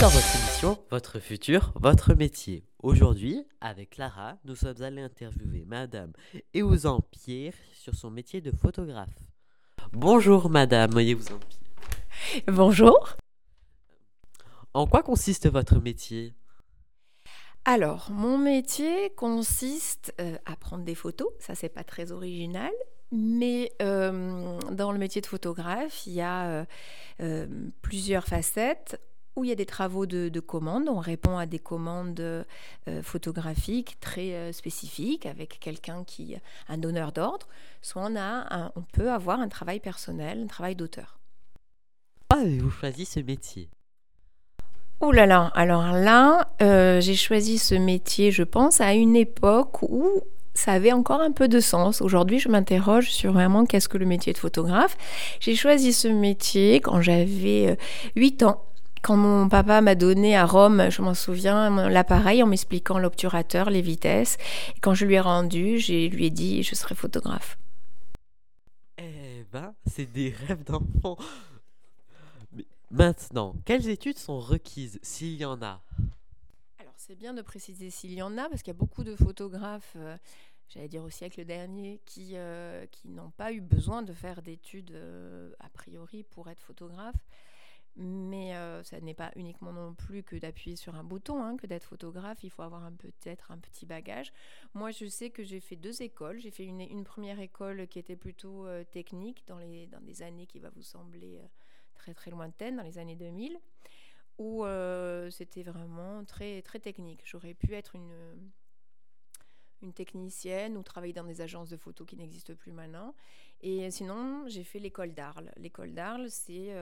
dans votre émission Votre futur, votre métier. Aujourd'hui, avec Clara, nous sommes allés interviewer Madame Eouzan Pierre sur son métier de photographe. Bonjour Madame Eouzan Pierre. Bonjour. En quoi consiste votre métier? Alors, mon métier consiste euh, à prendre des photos. Ça, c'est pas très original. Mais euh, dans le métier de photographe, il y a euh, euh, plusieurs facettes où il y a des travaux de, de commande. On répond à des commandes euh, photographiques très euh, spécifiques avec quelqu'un qui un donneur d'ordre. Soit on, a un- on peut avoir un travail personnel, un travail d'auteur. Pourquoi avez-vous choisi ce métier? Oh là là, alors là, euh, j'ai choisi ce métier, je pense, à une époque où ça avait encore un peu de sens. Aujourd'hui, je m'interroge sur vraiment qu'est-ce que le métier de photographe. J'ai choisi ce métier quand j'avais euh, 8 ans. Quand mon papa m'a donné à Rome, je m'en souviens, l'appareil en m'expliquant l'obturateur, les vitesses. Et quand je lui ai rendu, je lui ai dit je serai photographe. Eh ben, c'est des rêves d'enfant. Mais maintenant, quelles études sont requises s'il y en a? Alors c'est bien de préciser s'il y en a, parce qu'il y a beaucoup de photographes, euh, j'allais dire au siècle dernier, qui, euh, qui n'ont pas eu besoin de faire d'études euh, a priori pour être photographe. Mais euh, ça n'est pas uniquement non plus que d'appuyer sur un bouton, hein, que d'être photographe. Il faut avoir peut-être un petit bagage. Moi, je sais que j'ai fait deux écoles. J'ai fait une, première école qui était plutôt euh, technique dans, les, dans des années qui va vous sembler euh, très très lointaines, dans les années 2000 où c'était vraiment très, très technique. J'aurais pu être une, une technicienne ou travailler dans des agences de photos qui n'existent plus maintenant. Et sinon, j'ai fait l'école d'Arles. L'école d'Arles, c'est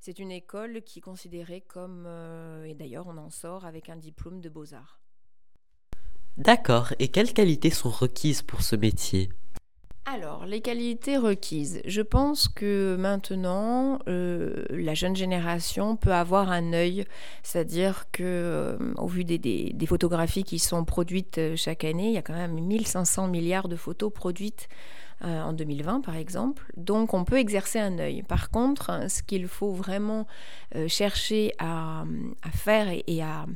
c'est une école qui est considérée comme, euh, et d'ailleurs on en sort avec un diplôme de beaux-arts. D'accord, et quelles qualités sont requises pour ce métier? Alors, les qualités requises. Je pense que maintenant, euh, la jeune génération peut avoir un œil, c'est-à-dire que, euh, au vu des, des- photographies qui sont produites euh, chaque année, il y a quand même 1500 milliards de photos produites en 2020, par exemple. Donc, on peut exercer un œil. Par contre, ce qu'il faut vraiment chercher à, faire et à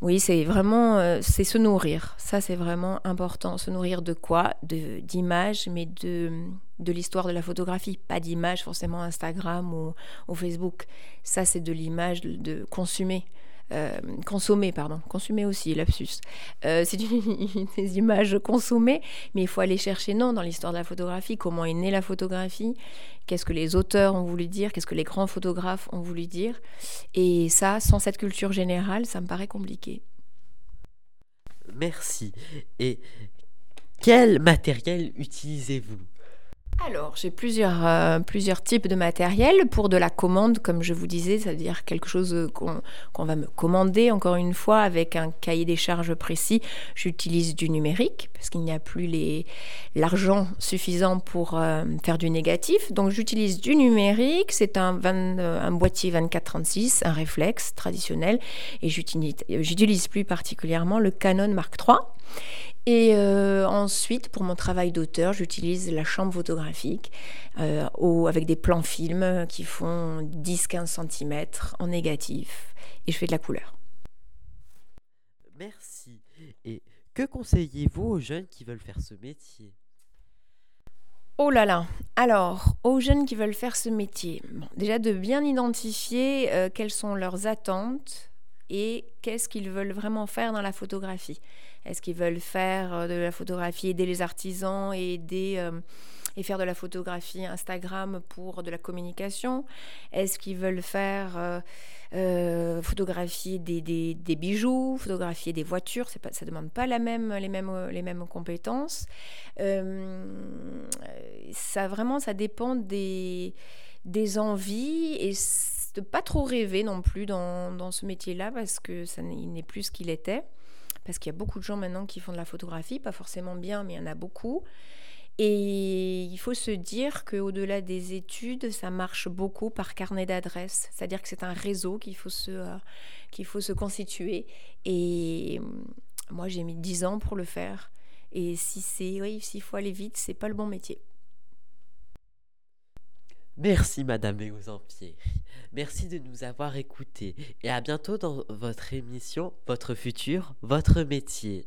oui, c'est vraiment, euh, c'est se nourrir. Ça, c'est vraiment important. Se nourrir de quoi? De d'images, mais de de l'histoire de la photographie, pas d'images forcément Instagram ou, Facebook. Ça, c'est de l'image de, de consommer. Euh, consommer, pardon, consommer aussi, lapsus. Euh, c'est des images consommées, mais il faut aller chercher, non, dans l'histoire de la photographie, comment est née la photographie, qu'est-ce que les auteurs ont voulu dire, qu'est-ce que les grands photographes ont voulu dire. Et ça, sans cette culture générale, ça me paraît compliqué. Merci. Et quel matériel utilisez-vous? Alors, j'ai plusieurs, euh, plusieurs types de matériel pour de la commande, comme je vous disais, c'est-à-dire quelque chose euh, qu'on qu'on va me commander, encore une fois, avec un cahier des charges précis. J'utilise du numérique, parce qu'il n'y a plus l'argent suffisant pour euh, faire du négatif. Donc, j'utilise du numérique, c'est un, 20 euh, un boîtier 24-36, un réflexe traditionnel, et j'utilise plus particulièrement le Canon Mark III. Et euh, ensuite, pour mon travail d'auteur, j'utilise la chambre photographique euh, au- avec des plans films qui font 10-15 cm en négatif. Et je fais de la couleur. Merci. Et que conseillez-vous aux jeunes qui veulent faire ce métier? Oh là là Alors, aux jeunes qui veulent faire ce métier, bon, déjà de bien identifier euh, quelles sont leurs attentes et qu'est-ce qu'ils veulent vraiment faire dans la photographie. Est-ce qu'ils veulent faire euh, de la photographie, aider les artisans et aider euh, et faire de la photographie Instagram pour de la communication? Est-ce qu'ils veulent faire euh, photographier des, bijoux, photographier des voitures? Pas, Ça ne demande pas la même, les, mêmes, les mêmes compétences. Ça vraiment, ça dépend des, des envies et pas trop rêver non plus dans, dans ce métier-là parce que ça n'est plus ce qu'il était. Parce qu'il y a beaucoup de gens maintenant qui font de la photographie, pas forcément bien, mais il y en a beaucoup. Et il faut se dire qu'au-delà des études, ça marche beaucoup par carnet d'adresses. C'est-à-dire que c'est un réseau qu'il faut, se, euh, faut se constituer. Et euh, moi, j'ai mis 10 ans pour le faire. Et si c'est, oui, s'il faut aller vite, c'est pas le bon métier. Merci Madame Léozampier. Merci de nous avoir écoutés et à bientôt dans votre émission Votre futur, votre métier.